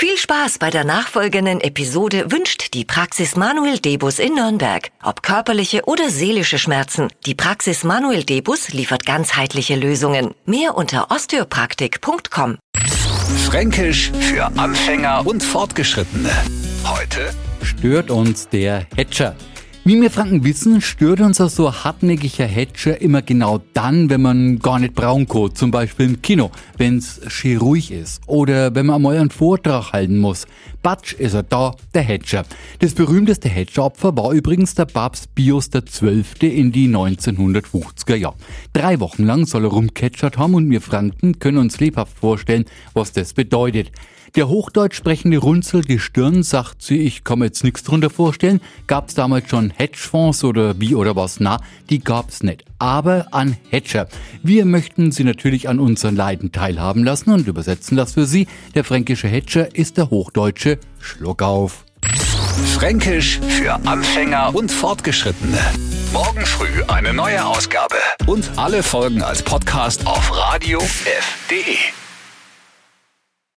Viel Spaß bei der nachfolgenden Episode wünscht die Praxis Manuel Debus in Nürnberg. Ob körperliche oder seelische Schmerzen, die Praxis Manuel Debus liefert ganzheitliche Lösungen. Mehr unter osteopraktik.com. Fränkisch für Anfänger und Fortgeschrittene. Heute stört uns der Hatcher. Wie wir Franken wissen, stört uns auch so hartnäckiger Hatcher immer genau dann, wenn man gar nicht brauchen kann. Zum Beispiel im Kino, wenn's schön ruhig ist. Oder wenn man einmal einen Vortrag halten muss. Batsch ist er da, der Hatcher. Das berühmteste Hatcher-Opfer war übrigens der Papst Pius XII. in die 1950er Jahre. Drei Wochen lang soll er rumcatchert haben und wir Franken können uns lebhaft vorstellen, was das bedeutet. Der hochdeutsch sprechende Runzel die Stirn sagt sie, ich kann mir jetzt nichts drunter vorstellen. Gab's damals schon Hedgefonds oder wie oder was? Na, die gab's nicht. Aber an Hedger. Wir möchten Sie natürlich an unseren Leiden teilhaben lassen und übersetzen das für Sie. Der fränkische Hedger ist der hochdeutsche Schluck auf. Fränkisch für Anfänger und Fortgeschrittene. Morgen früh eine neue Ausgabe. Und alle Folgen als Podcast auf radiof.de.